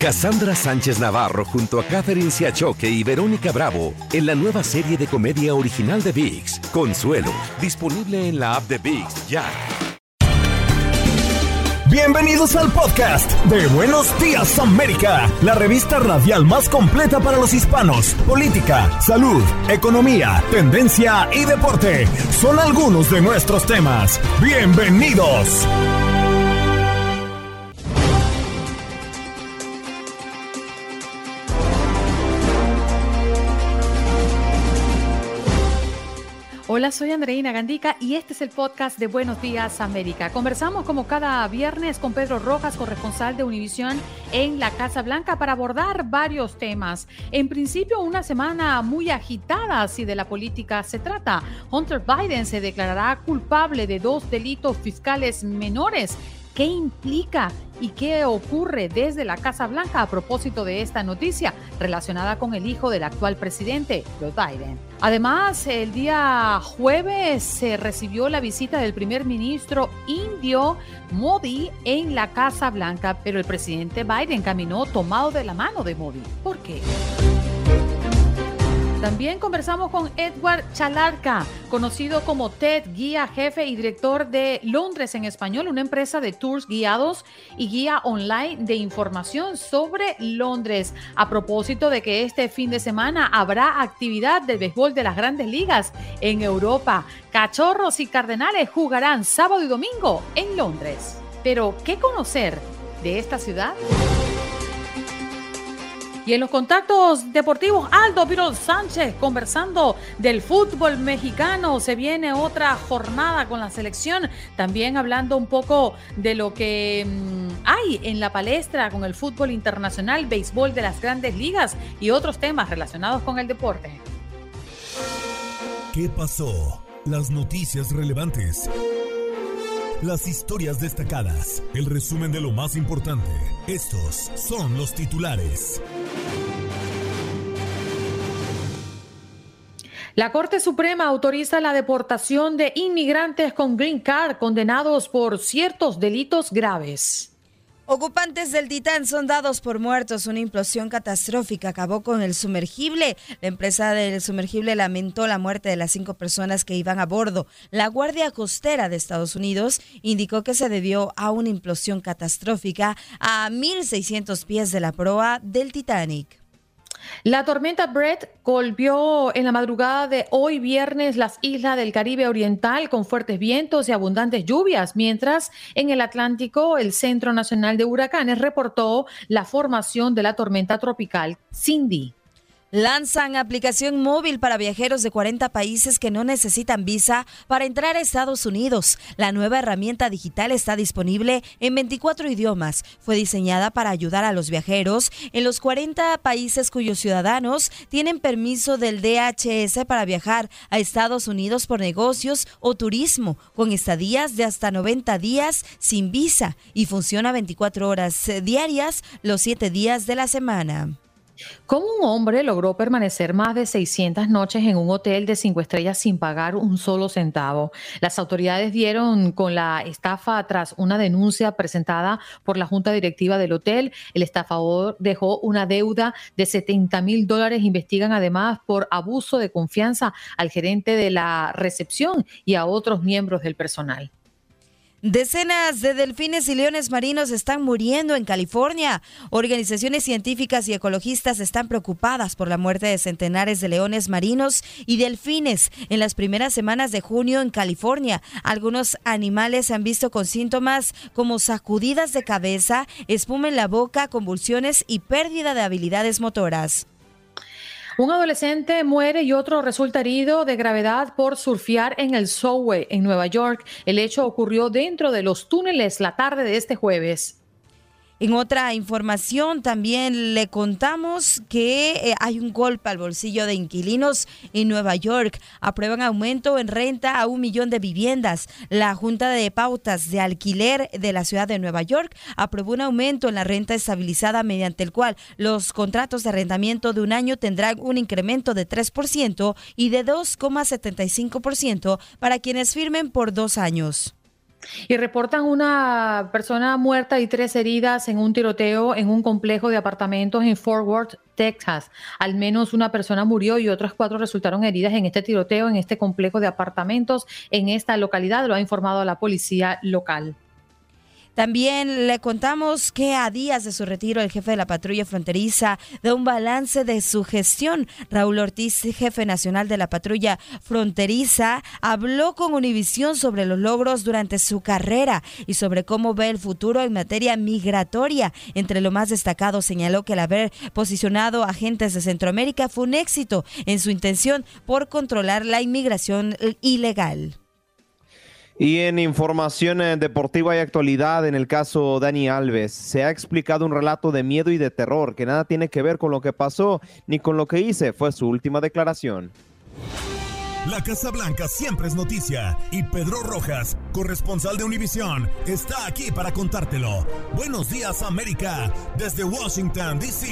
Cassandra Sánchez Navarro junto a Catherine Siachoque y Verónica Bravo en la nueva serie de comedia original de VIX, Consuelo, disponible en la app de VIX ya. Bienvenidos al podcast de Buenos Días América, la revista radial más completa para los hispanos. Política, salud, economía, tendencia y deporte son algunos de nuestros temas. Bienvenidos. Hola, soy Andreina Gandica y este es el podcast de Buenos Días América. Conversamos como cada viernes con Pedro Rojas, corresponsal de Univisión en la Casa Blanca, para abordar varios temas. En principio, una semana muy agitada si de la política se trata. Hunter Biden se declarará culpable de dos delitos fiscales menores ¿Qué implica y qué ocurre desde la Casa Blanca a propósito de esta noticia relacionada con el hijo del actual presidente, Joe Biden? Además, el día jueves se recibió la visita del primer ministro indio Modi en la Casa Blanca, pero el presidente Biden caminó tomado de la mano de Modi. ¿Por qué? También conversamos con Edward Chalarca, conocido como TED, guía jefe y director de Londres en español, una empresa de tours guiados y guía online de información sobre Londres. A propósito de que este fin de semana habrá actividad del béisbol de las grandes ligas en Europa. Cachorros y Cardenales jugarán sábado y domingo en Londres. Pero, ¿qué conocer de esta ciudad? Y en los contactos deportivos, Aldo Virol Sánchez conversando del fútbol mexicano. Se viene otra jornada con la selección. También hablando un poco de lo que mm, hay en la palestra con el fútbol internacional, béisbol de las grandes ligas y otros temas relacionados con el deporte. ¿Qué pasó? Las noticias relevantes las historias destacadas, el resumen de lo más importante. Estos son los titulares. La Corte Suprema autoriza la deportación de inmigrantes con green card condenados por ciertos delitos graves. Ocupantes del Titán son dados por muertos. Una implosión catastrófica acabó con el sumergible. La empresa del sumergible lamentó la muerte de las cinco personas que iban a bordo. La Guardia Costera de Estados Unidos indicó que se debió a una implosión catastrófica a 1.600 pies de la proa del Titanic. La tormenta Brett golpeó en la madrugada de hoy viernes las islas del Caribe Oriental con fuertes vientos y abundantes lluvias, mientras en el Atlántico el Centro Nacional de Huracanes reportó la formación de la tormenta tropical Cindy. Lanzan aplicación móvil para viajeros de 40 países que no necesitan visa para entrar a Estados Unidos. La nueva herramienta digital está disponible en 24 idiomas. Fue diseñada para ayudar a los viajeros en los 40 países cuyos ciudadanos tienen permiso del DHS para viajar a Estados Unidos por negocios o turismo, con estadías de hasta 90 días sin visa y funciona 24 horas diarias los 7 días de la semana. ¿Cómo un hombre logró permanecer más de 600 noches en un hotel de cinco estrellas sin pagar un solo centavo? Las autoridades dieron con la estafa tras una denuncia presentada por la junta directiva del hotel. El estafador dejó una deuda de 70 mil dólares. Investigan además por abuso de confianza al gerente de la recepción y a otros miembros del personal. Decenas de delfines y leones marinos están muriendo en California. Organizaciones científicas y ecologistas están preocupadas por la muerte de centenares de leones marinos y delfines en las primeras semanas de junio en California. Algunos animales se han visto con síntomas como sacudidas de cabeza, espuma en la boca, convulsiones y pérdida de habilidades motoras. Un adolescente muere y otro resulta herido de gravedad por surfear en el subway en Nueva York. El hecho ocurrió dentro de los túneles la tarde de este jueves. En otra información también le contamos que eh, hay un golpe al bolsillo de inquilinos en Nueva York. Aprueban aumento en renta a un millón de viviendas. La Junta de Pautas de Alquiler de la ciudad de Nueva York aprobó un aumento en la renta estabilizada mediante el cual los contratos de arrendamiento de un año tendrán un incremento de 3% y de 2,75% para quienes firmen por dos años. Y reportan una persona muerta y tres heridas en un tiroteo en un complejo de apartamentos en Fort Worth, Texas. Al menos una persona murió y otras cuatro resultaron heridas en este tiroteo en este complejo de apartamentos en esta localidad, lo ha informado la policía local. También le contamos que a días de su retiro el jefe de la patrulla fronteriza da un balance de su gestión. Raúl Ortiz, jefe nacional de la patrulla fronteriza, habló con Univisión sobre los logros durante su carrera y sobre cómo ve el futuro en materia migratoria. Entre lo más destacado señaló que el haber posicionado agentes de Centroamérica fue un éxito en su intención por controlar la inmigración ilegal. Y en información eh, deportiva y actualidad, en el caso Dani Alves, se ha explicado un relato de miedo y de terror que nada tiene que ver con lo que pasó ni con lo que hice, fue su última declaración. La Casa Blanca siempre es noticia y Pedro Rojas, corresponsal de Univisión, está aquí para contártelo. Buenos días América, desde Washington, D.C.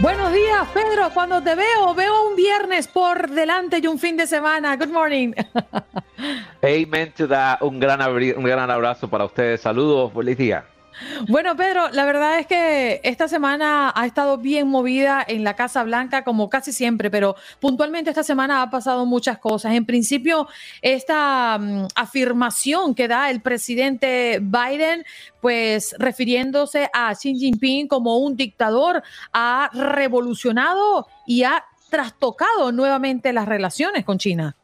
Buenos días, Pedro. Cuando te veo, veo un viernes por delante y un fin de semana. Good morning. Amen to that. Un gran, un gran abrazo para ustedes. Saludos. Feliz día. Bueno, Pedro, la verdad es que esta semana ha estado bien movida en la Casa Blanca, como casi siempre, pero puntualmente esta semana ha pasado muchas cosas. En principio, esta mm, afirmación que da el presidente Biden, pues refiriéndose a Xi Jinping como un dictador, ha revolucionado y ha trastocado nuevamente las relaciones con China.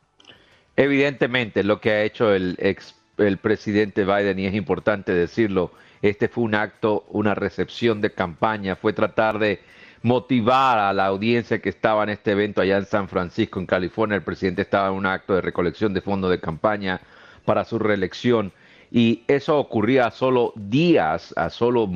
Evidentemente, lo que ha hecho el ex el presidente Biden, y es importante decirlo, este fue un acto, una recepción de campaña, fue tratar de motivar a la audiencia que estaba en este evento allá en San Francisco, en California. El presidente estaba en un acto de recolección de fondos de campaña para su reelección. Y eso ocurría a solo días, a solo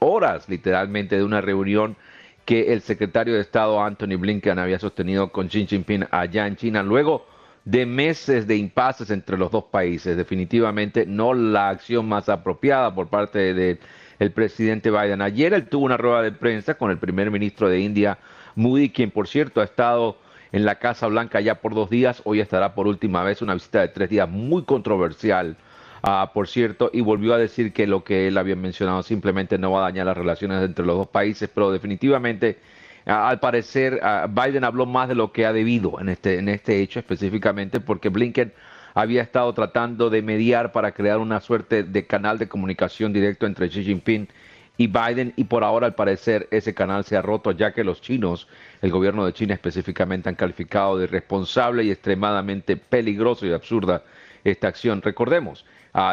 horas literalmente de una reunión que el secretario de Estado Anthony Blinken había sostenido con Xi Jinping allá en China. Luego de meses de impases entre los dos países. Definitivamente no la acción más apropiada por parte del presidente Biden. Ayer él tuvo una rueda de prensa con el primer ministro de India, Moody, quien por cierto ha estado en la Casa Blanca ya por dos días. Hoy estará por última vez una visita de tres días muy controversial. Ah, por cierto, y volvió a decir que lo que él había mencionado simplemente no va a dañar las relaciones entre los dos países, pero definitivamente al parecer, Biden habló más de lo que ha debido en este, en este hecho específicamente porque Blinken había estado tratando de mediar para crear una suerte de canal de comunicación directo entre Xi Jinping y Biden y por ahora al parecer ese canal se ha roto ya que los chinos, el gobierno de China específicamente han calificado de irresponsable y extremadamente peligroso y absurda esta acción. Recordemos,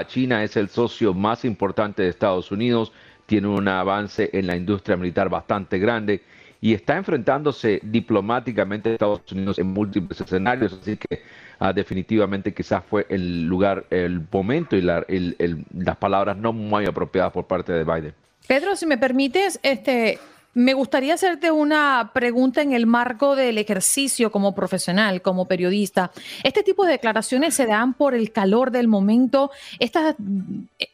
China es el socio más importante de Estados Unidos, tiene un avance en la industria militar bastante grande y está enfrentándose diplomáticamente a Estados Unidos en múltiples escenarios, así que ah, definitivamente quizás fue el lugar, el momento y las palabras no muy apropiadas por parte de Biden. Pedro, si me permites, este, me gustaría hacerte una pregunta en el marco del ejercicio como profesional, como periodista. Este tipo de declaraciones se dan por el calor del momento. Estas,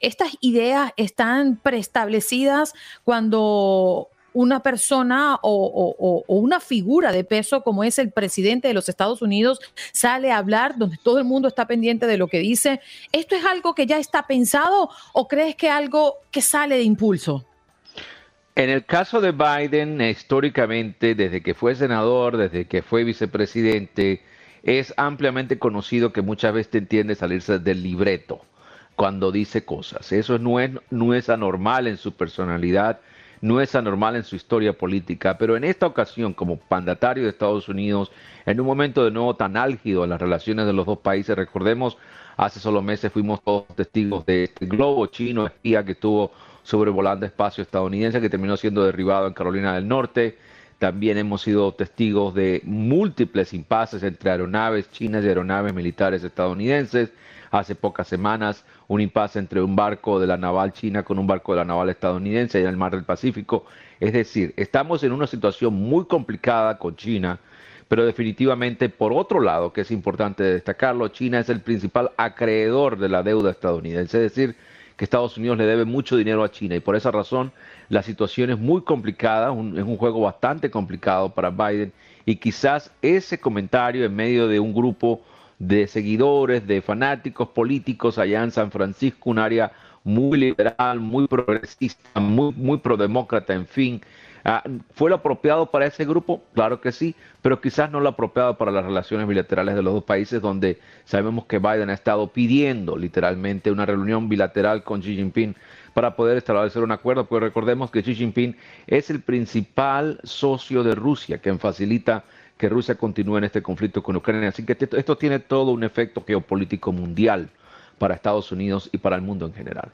estas ideas están preestablecidas cuando una persona o, una figura de peso como es el presidente de los Estados Unidos sale a hablar donde todo el mundo está pendiente de lo que dice. ¿Esto es algo que ya está pensado o crees que algo que sale de impulso? En el caso de Biden, históricamente, desde que fue senador, desde que fue vicepresidente, es ampliamente conocido que muchas veces entiende salirse del libreto cuando dice cosas. Eso no es, no es anormal en su personalidad no es anormal en su historia política, pero en esta ocasión, como mandatario de Estados Unidos, en un momento de nuevo tan álgido en las relaciones de los dos países, recordemos, hace solo meses fuimos todos testigos de este globo chino espía que estuvo sobrevolando espacio estadounidense, que terminó siendo derribado en Carolina del Norte. También hemos sido testigos de múltiples impases entre aeronaves chinas y aeronaves militares estadounidenses hace pocas semanas un impasse entre un barco de la naval china con un barco de la naval estadounidense en el mar del Pacífico. Es decir, estamos en una situación muy complicada con China, pero definitivamente por otro lado, que es importante destacarlo, China es el principal acreedor de la deuda estadounidense, es decir, que Estados Unidos le debe mucho dinero a China y por esa razón la situación es muy complicada, es un juego bastante complicado para Biden y quizás ese comentario en medio de un grupo de seguidores, de fanáticos políticos allá en San Francisco, un área muy liberal, muy progresista, muy, muy prodemócrata, en fin. Ah, ¿Fue lo apropiado para ese grupo? Claro que sí, pero quizás no lo apropiado para las relaciones bilaterales de los dos países, donde sabemos que Biden ha estado pidiendo literalmente una reunión bilateral con Xi Jinping para poder establecer un acuerdo, porque recordemos que Xi Jinping es el principal socio de Rusia, quien facilita que Rusia continúe en este conflicto con Ucrania. Así que esto tiene todo un efecto geopolítico mundial para Estados Unidos y para el mundo en general.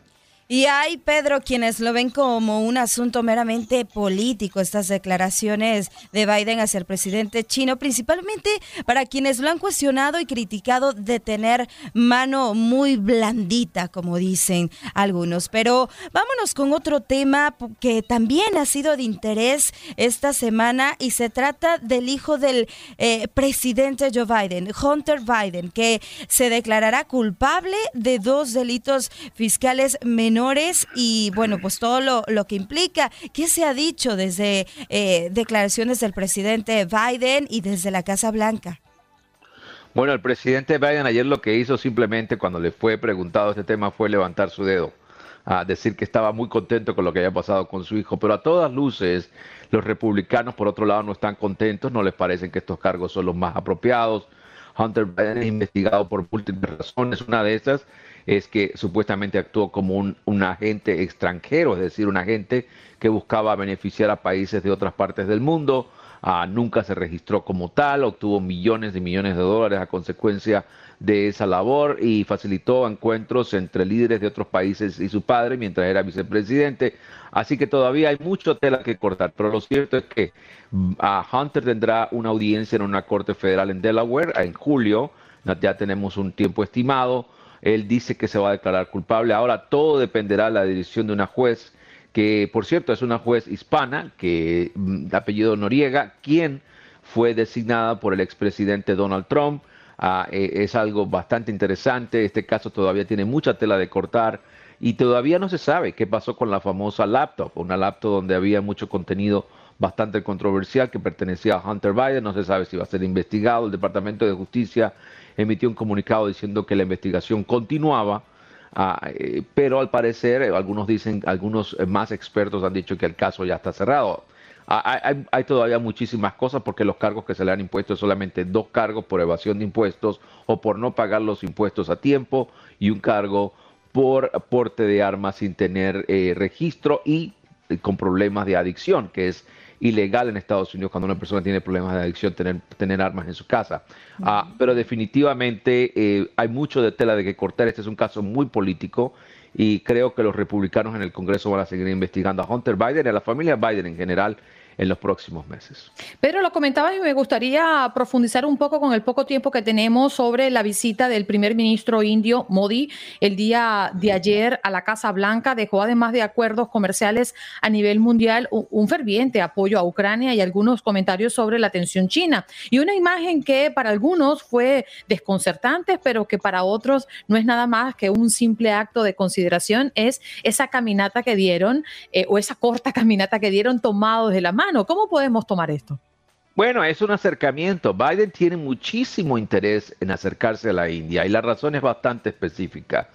Y hay, Pedro, quienes lo ven como un asunto meramente político, estas declaraciones de Biden hacia el presidente chino, principalmente para quienes lo han cuestionado y criticado de tener mano muy blandita, como dicen algunos. Pero vámonos con otro tema que también ha sido de interés esta semana y se trata del hijo del eh, presidente Joe Biden, Hunter Biden, que se declarará culpable de dos delitos fiscales menores y bueno, pues todo lo, que implica. ¿Qué se ha dicho desde eh, declaraciones del presidente Biden y desde la Casa Blanca? Bueno, el presidente Biden ayer lo que hizo simplemente cuando le fue preguntado este tema fue levantar su dedo, a decir que estaba muy contento con lo que había pasado con su hijo, pero a todas luces los republicanos por otro lado no están contentos, no les parecen que estos cargos son los más apropiados. Hunter Biden es investigado por múltiples razones, una de esas es que supuestamente actuó como un, agente extranjero, es decir, un agente que buscaba beneficiar a países de otras partes del mundo. Ah, nunca se registró como tal, obtuvo millones y millones de dólares a consecuencia de esa labor y facilitó encuentros entre líderes de otros países y su padre mientras era vicepresidente. Así que todavía hay mucho tela que cortar, pero lo cierto es que mm, Hunter tendrá una audiencia en una corte federal en Delaware en julio, ya tenemos un tiempo estimado. Él dice que se va a declarar culpable. Ahora todo dependerá de la decisión de una juez, que por cierto es una juez hispana, que mm, de apellido Noriega, quien fue designada por el expresidente Donald Trump. Ah, e, es algo bastante interesante. Este caso todavía tiene mucha tela de cortar y todavía no se sabe qué pasó con la famosa laptop, una laptop donde había mucho contenido bastante controversial que pertenecía a Hunter Biden. No se sabe si va a ser investigado. El Departamento de Justicia emitió un comunicado diciendo que la investigación continuaba, ah, eh, pero al parecer, eh, algunos dicen, algunos eh, más expertos han dicho que el caso ya está cerrado. Ah, hay, todavía muchísimas cosas porque los cargos que se le han impuesto solamente dos cargos por evasión de impuestos o por no pagar los impuestos a tiempo y un cargo por porte de armas sin tener registro y con problemas de adicción, que es ilegal en Estados Unidos cuando una persona tiene problemas de adicción tener, tener armas en su casa. Ah, pero definitivamente eh, hay mucho de tela de que cortar. Este es un caso muy político y creo que los republicanos en el Congreso van a seguir investigando a Hunter Biden y a la familia Biden en general en los próximos meses. Pedro, lo comentaba y me gustaría profundizar un poco con el poco tiempo que tenemos sobre la visita del primer ministro indio Modi el día de ayer a la Casa Blanca. Dejó además de acuerdos comerciales a nivel mundial un ferviente apoyo a Ucrania y algunos comentarios sobre la tensión china. Y una imagen que para algunos fue desconcertante, pero que para otros no es nada más que un simple acto de consideración, es esa caminata que dieron eh, o esa corta caminata que dieron tomados de la mano ¿Cómo podemos tomar esto? Bueno, es un acercamiento. Biden tiene muchísimo interés en acercarse a la India y la razón es bastante específica.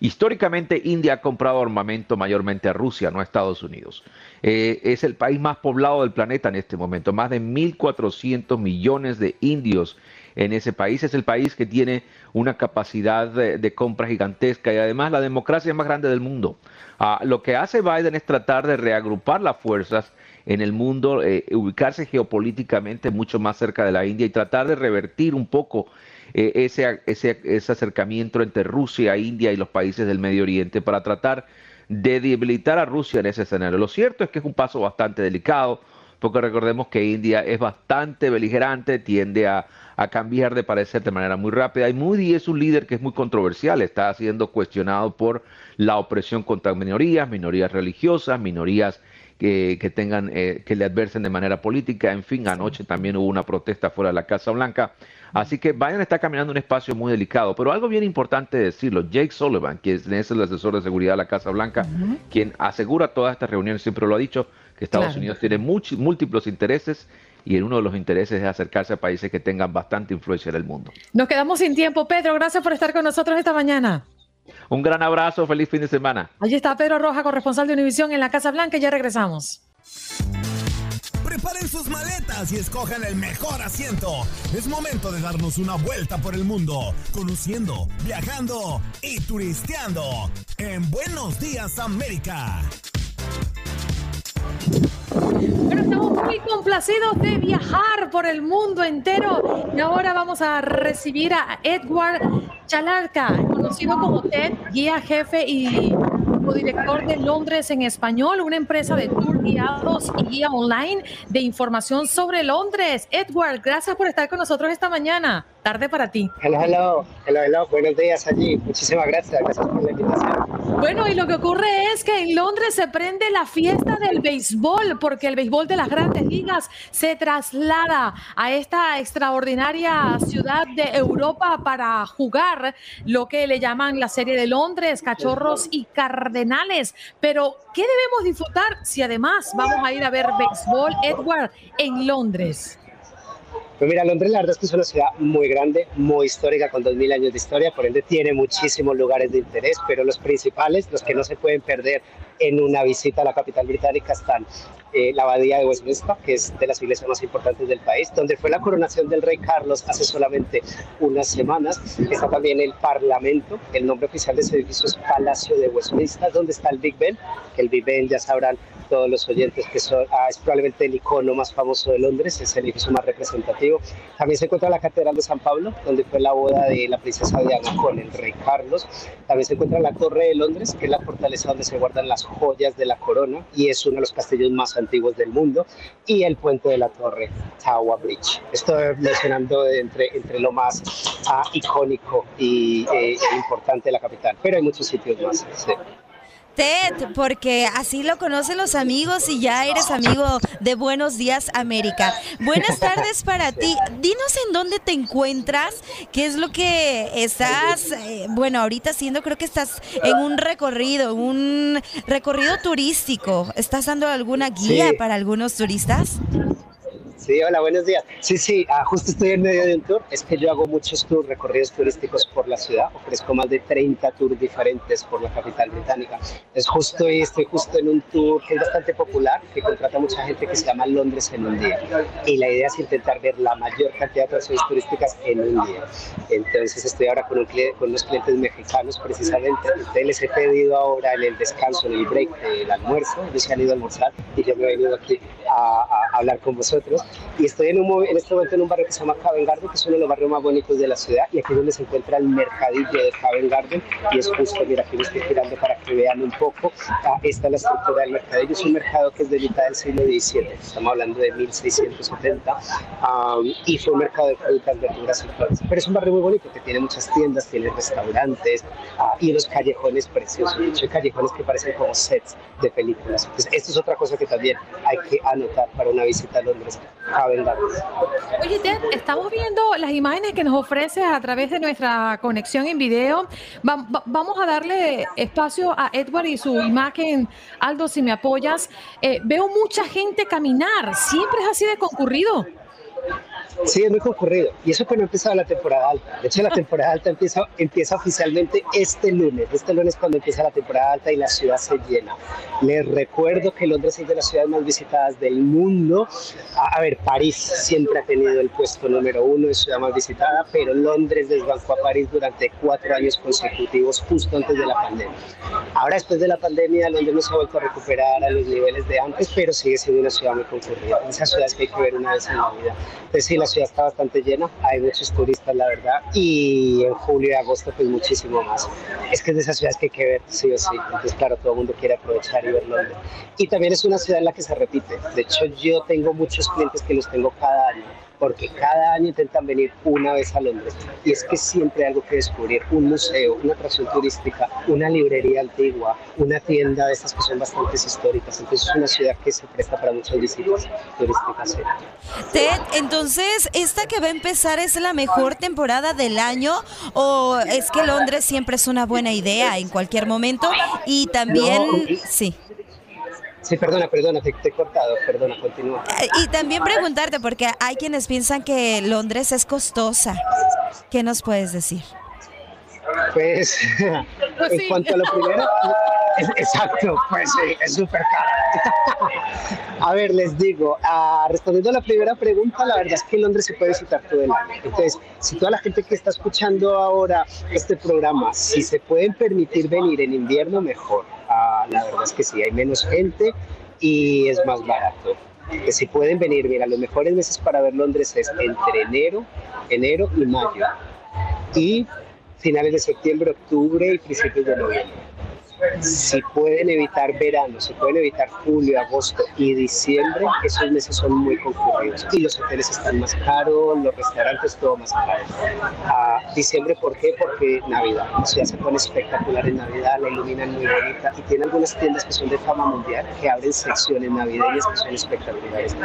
Históricamente, India ha comprado armamento mayormente a Rusia, no a Estados Unidos. Eh, es el país más poblado del planeta en este momento, más de 1.400 millones de indios en ese país. Es el país que tiene una capacidad de, compra gigantesca y además la democracia más grande del mundo. Ah, lo que hace Biden es tratar de reagrupar las fuerzas en el mundo, eh, ubicarse geopolíticamente mucho más cerca de la India y tratar de revertir un poco eh, ese, ese, ese, acercamiento entre Rusia, India y los países del Medio Oriente para tratar de debilitar a Rusia en ese escenario. Lo cierto es que es un paso bastante delicado, porque recordemos que India es bastante beligerante, tiende a, a cambiar de parecer de manera muy rápida. Y Moody es un líder que es muy controversial, está siendo cuestionado por la opresión contra minorías, minorías religiosas, minorías que, tengan, eh, que le adversen de manera política. En fin, anoche también hubo una protesta fuera de la Casa Blanca. Así que Biden está caminando un espacio muy delicado. Pero algo bien importante decirlo, Jake Sullivan, quien es el asesor de seguridad de la Casa Blanca, quien asegura todas estas reuniones, siempre lo ha dicho, que Estados Unidos tiene múltiples intereses y uno de los intereses es acercarse a países que tengan bastante influencia en el mundo. Nos quedamos sin tiempo. Pedro, gracias por estar con nosotros esta mañana. Un gran abrazo, feliz fin de semana. Allí está Pedro Roja, corresponsal de Univisión en la Casa Blanca. Ya regresamos. Preparen sus maletas y escojan el mejor asiento. Es momento de darnos una vuelta por el mundo, conociendo, viajando y turisteando en Buenos Días América. Bueno, estamos muy complacidos de viajar por el mundo entero y ahora vamos a recibir a Edward Chalarca, conocido como Ted, guía jefe y director de Londres en español, una empresa de tour guiados y guía online de información sobre Londres. Edward, gracias por estar con nosotros esta mañana. Tarde para ti. Hello, hello, hello, hello. Buenos días allí. Muchísimas gracias. Gracias por la invitación. Bueno, y lo que ocurre es que en Londres se prende la fiesta del béisbol, porque el béisbol de las grandes ligas se traslada a esta extraordinaria ciudad de Europa para jugar lo que le llaman la serie de Londres, cachorros y cardenales. Pero, ¿qué debemos disfrutar si además vamos a ir a ver béisbol, Edward, en Londres? Pues mira, Londres la verdad es que es una ciudad muy grande, muy histórica, con 2.000 años de historia, por ende tiene muchísimos lugares de interés, pero los principales, los que no se pueden perder en una visita a la capital británica están eh, la abadía de Westminster, que es de las iglesias más importantes del país, donde fue la coronación del rey Carlos hace solamente unas semanas. Está también el Parlamento, el nombre oficial de ese edificio es Palacio de Westminster, donde está el Big Ben, que el Big Ben ya sabrán todos los oyentes que son, ah, es probablemente el icono más famoso de Londres, es el edificio más representativo. También se encuentra la Catedral de San Pablo, donde fue la boda de la princesa Diana con el rey Carlos. También se encuentra la Torre de Londres, que es la fortaleza donde se guardan las joyas de la corona y es uno de los castillos más antiguos del mundo. Y el puente de la Torre, Tower Bridge. Estoy mencionando entre, entre lo más ah, icónico y eh, importante de la capital, pero hay muchos sitios más. Sí. Ted, porque así lo conocen los amigos y ya eres amigo de Buenos Días América. Buenas tardes para ti. Dinos en dónde te encuentras, qué es lo que estás, eh, bueno, ahorita haciendo, creo que estás en un recorrido, un recorrido turístico. ¿Estás dando alguna guía para algunos turistas? Sí, hola, buenos días. Sí, sí, ah, justo estoy en medio de un tour. Es que yo hago muchos tours, recorridos turísticos por la ciudad. Ofrezco más de 30 tours diferentes por la capital británica. Es justo y estoy justo en un tour que es bastante popular, que contrata mucha gente que se llama Londres en un día. Y la idea es intentar ver la mayor cantidad de atracciones turísticas en un día. Entonces estoy ahora con, un con unos clientes mexicanos precisamente. Entonces les he pedido ahora en el descanso, en el break del almuerzo, ellos se han ido a almorzar y yo me he venido aquí a, a hablar con vosotros. Y estoy en, un, en este momento en un barrio que se llama Covent Garden, que es uno de los barrios más bonitos de la ciudad, y aquí es donde se encuentra el mercadillo de Covent Garden, y es justo, mira, aquí lo estoy girando para que vean un poco, ah, esta es la estructura del mercadillo, es un mercado que es de mitad del siglo XVII, estamos hablando de 1670, y fue un mercado de frutas, verduras y flores, pero es un barrio muy bonito, que tiene muchas tiendas, tiene restaurantes, ah, y unos callejones preciosos, hay callejones que parecen como sets de películas, entonces esto es otra cosa que también hay que anotar para una visita a Londres, Oye, Ted, estamos viendo las imágenes que nos ofreces a través de nuestra conexión en video. vamos a darle espacio a Edward y su imagen. Aldo, si me apoyas. Eh, veo mucha gente caminar. ¿Siempre es así de concurrido? Sí, es muy concurrido. Y eso que no ha empezado la temporada alta. De hecho, la temporada alta empieza, empieza oficialmente este lunes. Este lunes cuando empieza la temporada alta y la ciudad se llena. Les recuerdo que Londres es de las ciudades más visitadas del mundo. A, ver, París siempre ha tenido el puesto número uno de ciudad más visitada, pero Londres desbancó a París durante cuatro años consecutivos, justo antes de la pandemia. Ahora, después de la pandemia, Londres no se ha vuelto a recuperar a los niveles de antes, pero sigue siendo una ciudad muy concurrida. Esas ciudades que hay que ver una vez en la vida. Entonces, la ciudad está bastante llena, hay muchos turistas, la verdad, y en julio y agosto, pues muchísimo más. Es que es de esas ciudades que hay que ver, sí o sí. Entonces, claro, todo el mundo quiere aprovechar y ver Londres. Y también es una ciudad en la que se repite. De hecho, yo tengo muchos clientes que los tengo cada año porque cada año intentan venir una vez a Londres y es que siempre hay algo que descubrir, un museo, una atracción turística, una librería antigua, una tienda de estas que son bastante históricas, entonces es una ciudad que se presta para muchas visitas turísticas. Ted, entonces, ¿esta que va a empezar es la mejor temporada del año o es que Londres siempre es una buena idea en cualquier momento? Y también, sí. Sí, perdona, perdona, te, te, he cortado, perdona, continúa. Eh, y también preguntarte, porque hay quienes piensan que Londres es costosa. ¿Qué nos puedes decir? Pues, pues en cuanto a lo primero, exacto, pues sí, es súper cara. a ver, les digo, uh, respondiendo a la primera pregunta, la verdad es que Londres se puede visitar todo el año. Entonces, si toda la gente que está escuchando ahora este programa, si se pueden permitir venir en invierno, mejor. Uh, la verdad es que sí, hay menos gente y es más barato. Que si pueden venir, mira, los mejores meses para ver Londres es entre enero, enero y mayo. Y finales de septiembre, octubre y principios de noviembre si pueden evitar verano, si pueden evitar julio, agosto y diciembre, esos meses son muy concurridos y los hoteles están más caros, los restaurantes todo más caro. Diciembre, ¿por qué? Porque Navidad, la ciudad se pone espectacular en Navidad, la iluminan muy bonita y tiene algunas tiendas que son de fama mundial que abren secciones navideñas que son espectaculares.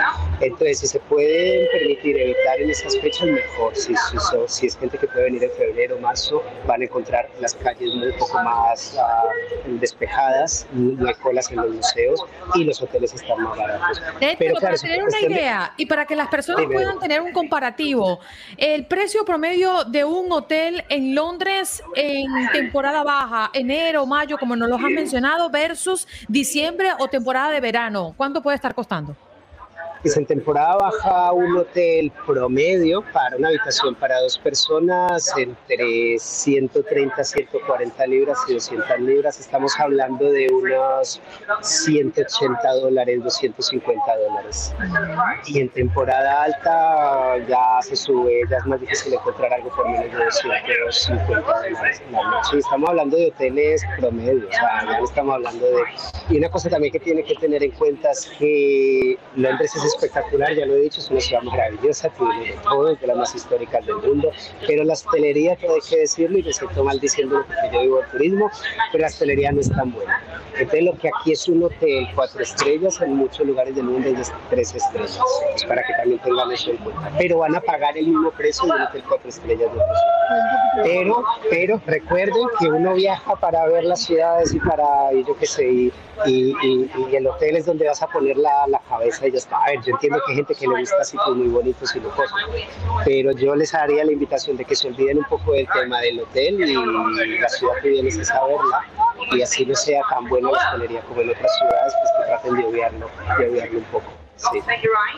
Entonces, si se pueden permitir evitar en esas fechas, mejor. Si, si, si es gente que puede venir en febrero, marzo, van a encontrar las calles muy poco más uh, despejadas, no hay colas en los museos y los hoteles están más baratos. pero, para tener una idea y para que las personas puedan tener un comparativo, el precio promedio de un hotel en Londres en temporada baja, enero, mayo, como nos lo han mencionado, versus diciembre o temporada de verano, ¿cuánto puede estar costando? Pues en temporada baja un hotel promedio para una habitación para dos personas entre 130, 140 libras y 200 libras. Estamos hablando de unos 180 dólares, 250 dólares. Y en temporada alta ya se sube, ya es más difícil encontrar algo por menos de 250 dólares la noche. Estamos hablando de hoteles promedio, o sea, ya estamos hablando de... Y una cosa también que tiene que tener en cuenta es que Londres es espectacular, ya lo he dicho, es una ciudad maravillosa, tiene de todo, es de las más históricas del mundo, pero la hostelería, todo hay que decirlo, y me siento mal diciéndolo porque yo vivo del turismo, pero la hostelería no es tan buena. Entonces lo que aquí es un hotel cuatro estrellas, en muchos lugares del mundo es tres estrellas, pues para que también tengan eso en cuenta. Pero van a pagar el mismo precio de un hotel cuatro estrellas de. Pero, pero recuerden que uno viaja para ver las ciudades y para, y yo qué sé, y, y, y, el hotel es donde vas a poner la, la cabeza y ya está. A ver, yo entiendo que hay gente que le gusta sitios muy bonitos y lujosos, pero yo les haría la invitación de que se olviden un poco del tema del hotel y la ciudad que vienes a saberla y así no sea tan buena la hostelería como en otras ciudades, pues que traten de obviarlo, de obviarlo un poco.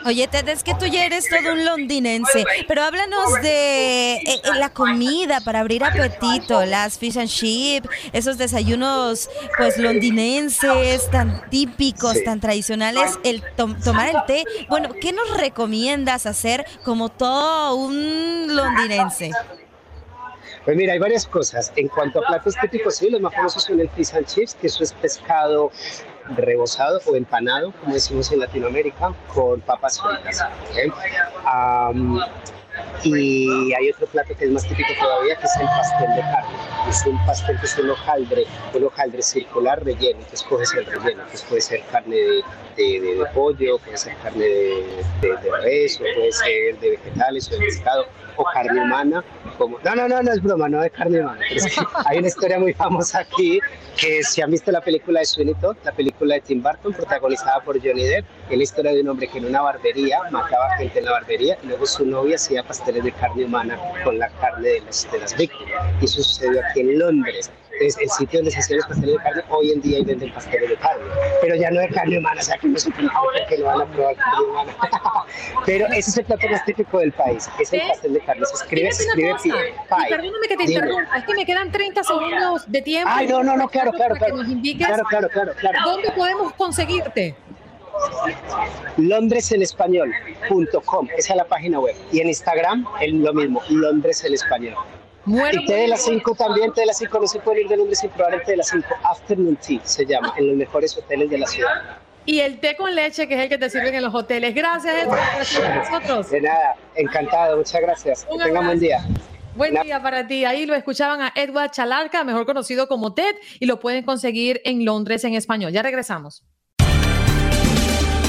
Oye, Ted, es que tú ya eres todo un londinense, pero háblanos de eh, eh, la comida para abrir apetito, las fish and chip, esos desayunos pues londinenses tan típicos, tan tradicionales, el tomar el té. Bueno, ¿qué nos recomiendas hacer como todo un londinense? Pues mira, hay varias cosas. En cuanto a platos típicos, sí, los más famosos son el fish and chips, que eso es pescado rebozado o empanado, como decimos en Latinoamérica, con papas fritas. y hay otro plato que es más típico todavía, que es el pastel de carne. Es un pastel que es un hojaldre, un hojaldre circular relleno. Entonces coges el relleno, entonces puede ser carne de, de, pollo, puede ser carne de, de, res, o puede ser de vegetales o de pescado o carne humana. Como, no, no, no, no es broma, no de carne humana. hay una historia muy famosa aquí que si han visto la película de Sweeney Todd, la película de Tim Burton, protagonizada por Johnny Depp, es la historia de un hombre que en una barbería mataba gente en la barbería y luego su novia hacía pasteles de carne humana con la carne de las, de las víctimas. Y eso sucedió aquí en Londres es el sitio donde se hacen los pasteles de carne, hoy en día y venden pasteles de carne, pero ya no de carne humana, o sea que no se que lo van a probar carne humana. pero ese es el plato más típico del país, es el pastel de carne, se escribe, se escribe pie, Perdóname que te interrumpa, es que me quedan 30 segundos de tiempo. Ay, no, no, no, claro, claro, claro. Que nos indiques claro, claro, claro, claro. ¿Dónde podemos conseguirte? londresenespañol.com, esa es la página web. Y en Instagram, es lo mismo, Londres Español y té de las 5 también, té de las 5 no se puede ir de Londres sin probar el té de las 5. Afternoon Tea se llama, en los mejores hoteles de la ciudad. Y el té con leche, que es el que te sirven en los hoteles. Gracias, Edward, por estar con nosotros. De nada, encantado, muchas gracias. que tengan buen día. Buen día para ti. Ahí lo escuchaban a Edward Chalarca, mejor conocido como Ted, y lo pueden conseguir en Londres en español. Ya regresamos.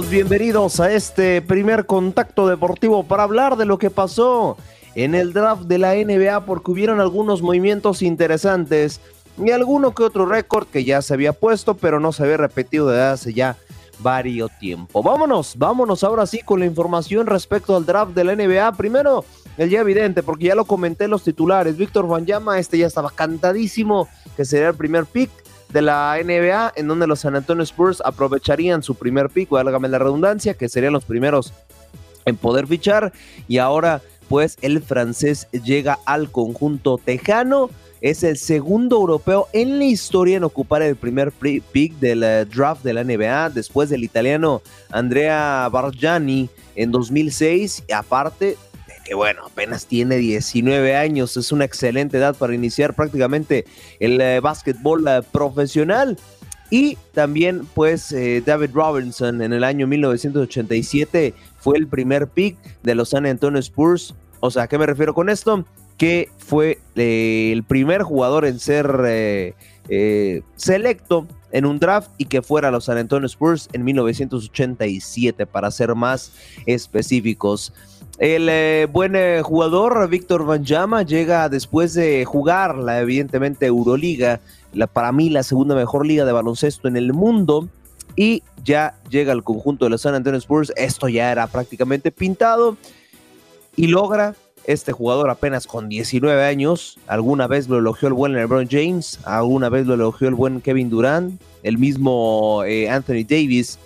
Bienvenidos, a este primer contacto deportivo para hablar de lo que pasó en el draft de la NBA porque hubieron algunos movimientos interesantes y alguno que otro récord que ya se había puesto pero no se había repetido desde hace ya varios tiempo. Vámonos, vámonos ahora sí con la información respecto al draft de la NBA. Primero, el ya evidente, porque ya lo comenté en los titulares. Víctor Llama, este ya estaba cantadísimo que sería el primer pick de la NBA, en donde los San Antonio Spurs aprovecharían su primer pick, válgame la redundancia, que serían los primeros en poder fichar. Y ahora, pues, el francés llega al conjunto tejano. Es el segundo europeo en la historia en ocupar el primer pick del eh, draft de la NBA, después del italiano Andrea Bargiani en 2006. Y aparte, que bueno, apenas tiene 19 años, es una excelente edad para iniciar prácticamente el eh, básquetbol eh, profesional. Y también, pues, eh, David Robinson en el año 1987 fue el primer pick de los San Antonio Spurs. O sea, ¿a qué me refiero con esto? Que fue el primer jugador en ser selecto en un draft y que fuera los San Antonio Spurs en 1987, para ser más específicos. El eh, buen eh, jugador Víctor Banjama llega después de jugar la evidentemente Euroliga, la, para mí la segunda mejor liga de baloncesto en el mundo y ya llega al conjunto de los San Antonio Spurs. Esto ya era prácticamente pintado y logra este jugador apenas con 19 años. Alguna vez lo elogió el buen LeBron James, alguna vez lo elogió el buen Kevin Durant, el mismo eh, Anthony Davis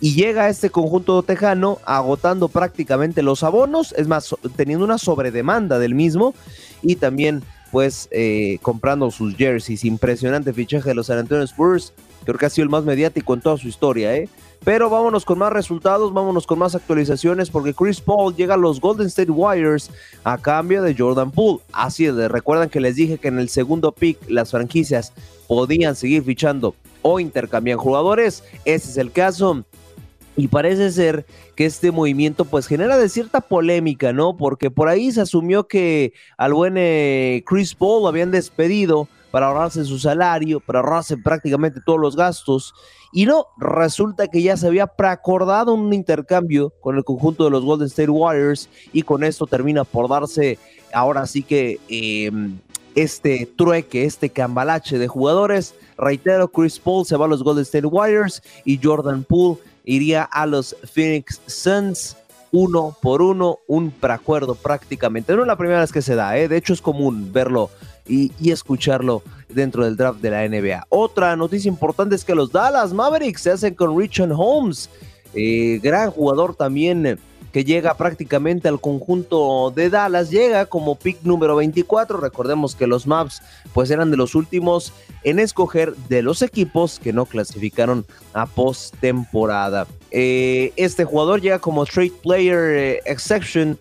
y llega a este conjunto tejano agotando prácticamente los abonos, es más, teniendo una sobredemanda del mismo y también pues eh, comprando sus jerseys. Impresionante fichaje de los San Antonio Spurs, creo que ha sido el más mediático en toda su historia, ¿eh? Pero vámonos con más resultados, vámonos con más actualizaciones, porque Chris Paul llega a los Golden State Warriors a cambio de Jordan Poole. Así es, recuerdan que les dije que en el segundo pick las franquicias podían seguir fichando o intercambiar jugadores. Ese es el caso. Y parece ser que este movimiento pues genera de cierta polémica, ¿no? Porque por ahí se asumió que al buen eh, Chris Paul lo habían despedido para ahorrarse su salario, para ahorrarse prácticamente todos los gastos. Y no, resulta que ya se había preacordado un intercambio con el conjunto de los Golden State Warriors y con esto termina por darse ahora sí que em, este trueque, este cambalache de jugadores. Reitero, Chris Paul se va a los Golden State Warriors y Jordan Poole iría a los Phoenix Suns uno por uno, un preacuerdo prácticamente. No es la primera vez que se da, ¿eh? de hecho es común verlo y, escucharlo dentro del draft de la NBA. Otra noticia importante es que los Dallas Mavericks se hacen con Richard Holmes, eh, gran jugador también que llega prácticamente al conjunto de Dallas, llega como pick número 24. Recordemos que los Maps pues eran de los últimos en escoger de los equipos que no clasificaron a postemporada. Eh, este jugador llega como trade player eh, exception.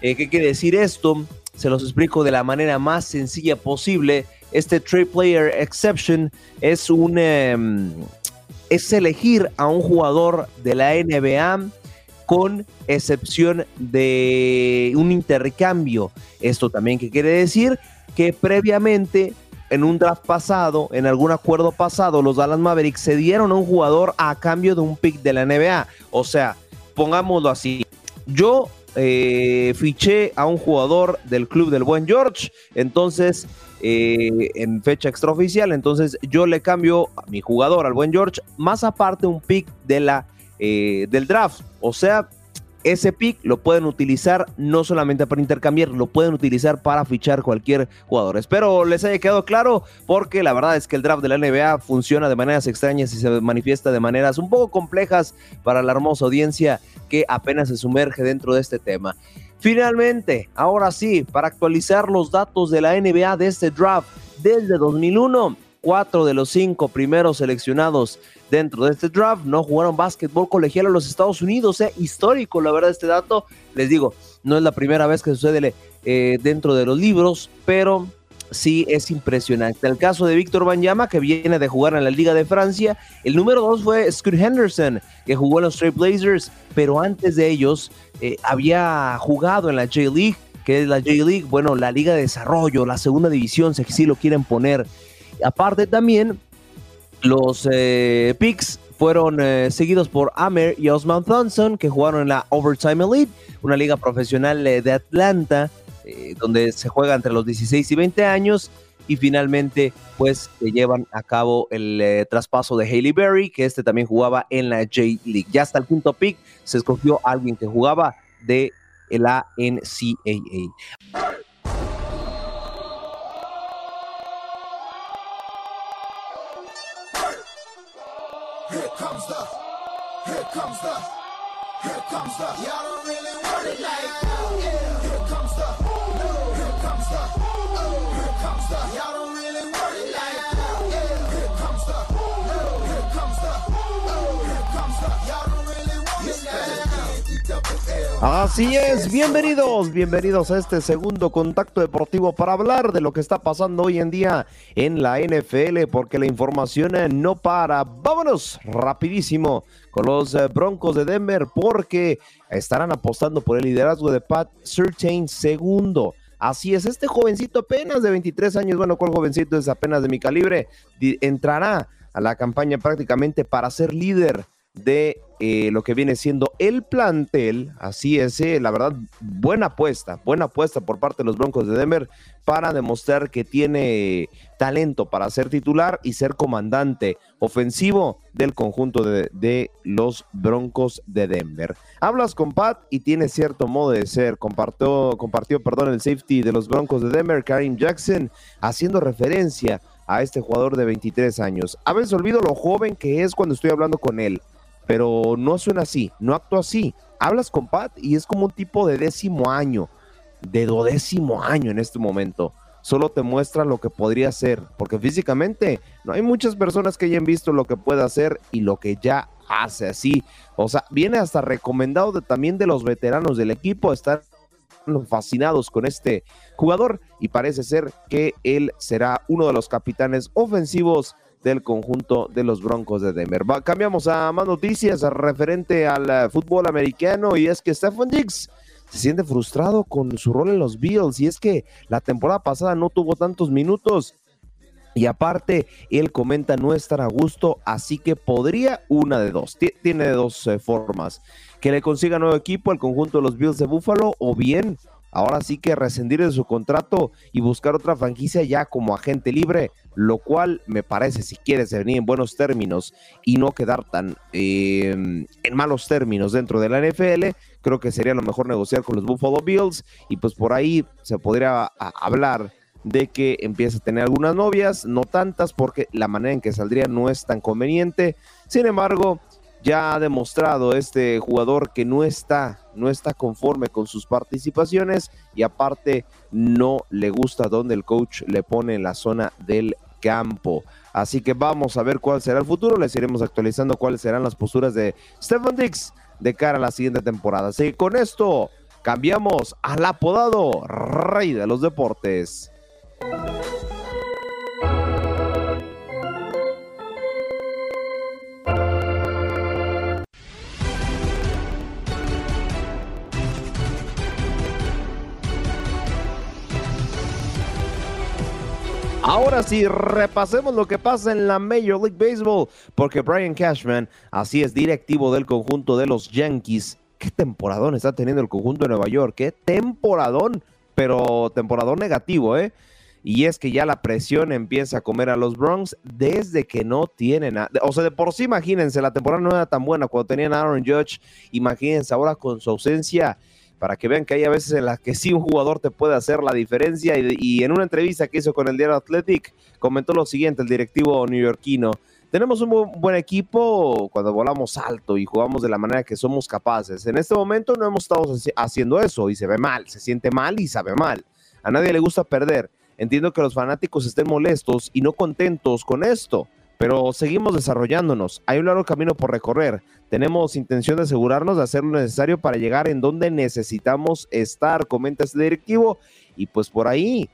Eh, ¿Qué quiere decir esto? Se los explico de la manera más sencilla posible. Este trade player exception es un em, es elegir a un jugador de la NBA con excepción de un intercambio. Esto también quiere decir que previamente en un draft pasado, en algún acuerdo pasado, los Dallas Mavericks se dieron a un jugador a cambio de un pick de la NBA. O sea, pongámoslo así. Yo eh, fiché a un jugador del club del buen George, entonces eh, en fecha extraoficial. Entonces yo le cambio a mi jugador, al buen George, más aparte un pick de la, eh, del draft. O sea, ese pick lo pueden utilizar no solamente para intercambiar, lo pueden utilizar para fichar cualquier jugador. Espero les haya quedado claro porque la verdad es que el draft de la NBA funciona de maneras extrañas y se manifiesta de maneras un poco complejas para la hermosa audiencia que apenas se sumerge dentro de este tema. Finalmente, ahora sí, para actualizar los datos de la NBA de este draft desde 2001, cuatro de los cinco primeros seleccionados dentro de este draft no jugaron básquetbol colegial en los Estados Unidos. Eh, histórico, la verdad, este dato. Les digo, no es la primera vez que sucede eh, dentro de los libros, pero sí es impresionante. El caso de Víctor Banyama, que viene de jugar en la Liga de Francia. El número dos fue Scott Henderson, que jugó en los Straight Blazers, pero antes de ellos eh, había jugado en la J-League, que es la J-League, bueno, la Liga de Desarrollo, la segunda división, si lo quieren poner. Aparte también, los eh, picks fueron eh, seguidos por Amer y Osman Thompson, que jugaron en la Overtime Elite, una liga profesional eh, de Atlanta, donde se juega entre los 16 y 20 años. Y finalmente, pues, llevan a cabo el traspaso de Haley Berry, que este también jugaba en la J-League. Ya hasta el quinto pick se escogió alguien que jugaba de la NCAA. comes the, here comes the, here comes the. Y'all don't really want it like that. Yeah. Here comes the, here comes the, here comes the. Y'all don't really want it like that. Yeah. Here comes the, here comes the, here comes the. Y'all don't really want it like oh, that. Así es, bienvenidos, bienvenidos a este segundo contacto deportivo para hablar de lo que está pasando hoy en día en la NFL, porque la información no para. Vámonos rapidísimo con los eh, Broncos de Denver, porque estarán apostando por el liderazgo de Pat Surtain segundo. Así es, este jovencito apenas de 23 años, bueno, ¿cuál jovencito es apenas de mi calibre? Entrará a la campaña prácticamente para ser líder de eh, lo que viene siendo el plantel. Así es, eh, la verdad, buena apuesta, buena apuesta por parte de los Broncos de Denver para demostrar que tiene talento para ser titular y ser comandante ofensivo del conjunto de, de los Broncos de Denver. Hablas con Pat y tiene cierto modo de ser. Compartió, compartió perdón, el safety de los Broncos de Denver, Karim Jackson, haciendo referencia a este jugador de 23 años. A veces olvido lo joven que es cuando estoy hablando con él pero no suena así, no actúa así. Hablas con Pat y es como un tipo de décimo año, de dodécimo año en este momento. Solo te muestra lo que podría ser, porque físicamente no hay muchas personas que hayan visto lo que puede hacer y lo que ya hace así. O sea, viene hasta recomendado también de los veteranos del equipo, estar fascinados con este jugador y parece ser que él será uno de los capitanes ofensivos del conjunto de los Broncos de Denver. cambiamos a más noticias referente al eh, fútbol americano y es que Stephen Diggs se siente frustrado con su rol en los Bills y es que la temporada pasada no tuvo tantos minutos y aparte, él comenta no estar a gusto, así que podría una de dos. Tiene dos eh, formas. Que le consiga nuevo equipo el conjunto de los Bills de Buffalo o bien ahora sí que rescindir de su contrato y buscar otra franquicia ya como agente libre lo cual me parece, si quieres venir en buenos términos y no quedar tan em, en malos términos dentro de la NFL, creo que sería lo mejor negociar con los Buffalo Bills y pues por ahí se podría hablar de que empiece a tener algunas novias, no tantas porque la manera en que saldría no es tan conveniente. Sin embargo, ya ha demostrado este jugador que no está, no está conforme con sus participaciones y aparte no le gusta donde el coach le pone en la zona del campo. Así que vamos a ver cuál será el futuro. Les iremos actualizando cuáles serán las posturas de Stephen Dix de cara a la siguiente temporada. Así que con esto cambiamos al apodado Rey de los Deportes. Ahora sí, repasemos lo que pasa en la Major League Baseball, porque Brian Cashman, así es, directivo del conjunto de los Yankees. ¿Qué temporadón está teniendo el conjunto de Nueva York? ¿Qué temporadón? Pero temporadón negativo, ¿eh? y es que ya la presión empieza a comer a los Bronx desde que no tienen, a, o sea, de por sí imagínense, la temporada no era tan buena cuando tenían a Aaron Judge, imagínense ahora con su ausencia, para que vean que hay a veces en las que sí un jugador te puede hacer la diferencia y, en una entrevista que hizo con el diario Athletic comentó lo siguiente el directivo neoyorquino, tenemos un buen equipo cuando volamos alto y jugamos de la manera que somos capaces. En este momento no hemos estado haciendo eso y se ve mal, se siente mal y sabe mal. A nadie le gusta perder. Entiendo que los fanáticos estén molestos y no contentos con esto, pero seguimos desarrollándonos. Hay un largo camino por recorrer. Tenemos intención de asegurarnos de hacer lo necesario para llegar en donde necesitamos estar, comenta este directivo. Y pues por ahí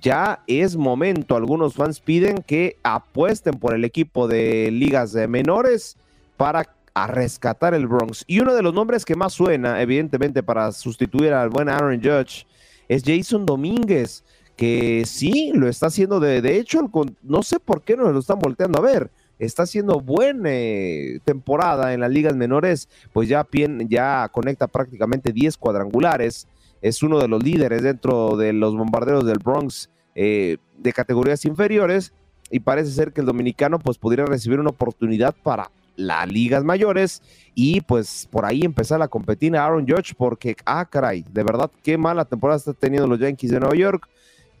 ya es momento. Algunos fans piden que apuesten por el equipo de ligas de menores para rescatar el Bronx. Y uno de los nombres que más suena, evidentemente, para sustituir al buen Aaron Judge, es Jason Domínguez, que sí, lo está haciendo de, de hecho, no sé por qué no lo están volteando a ver. Está haciendo buena eh, temporada en las ligas menores, pues ya, ya conecta prácticamente 10 cuadrangulares es uno de los líderes dentro de los bombarderos del Bronx eh, de categorías inferiores y parece ser que el dominicano pues pudiera recibir una oportunidad para las ligas mayores y pues por ahí empezar a competir a Aaron Judge porque, ah caray, de verdad qué mala temporada está teniendo los Yankees de Nueva York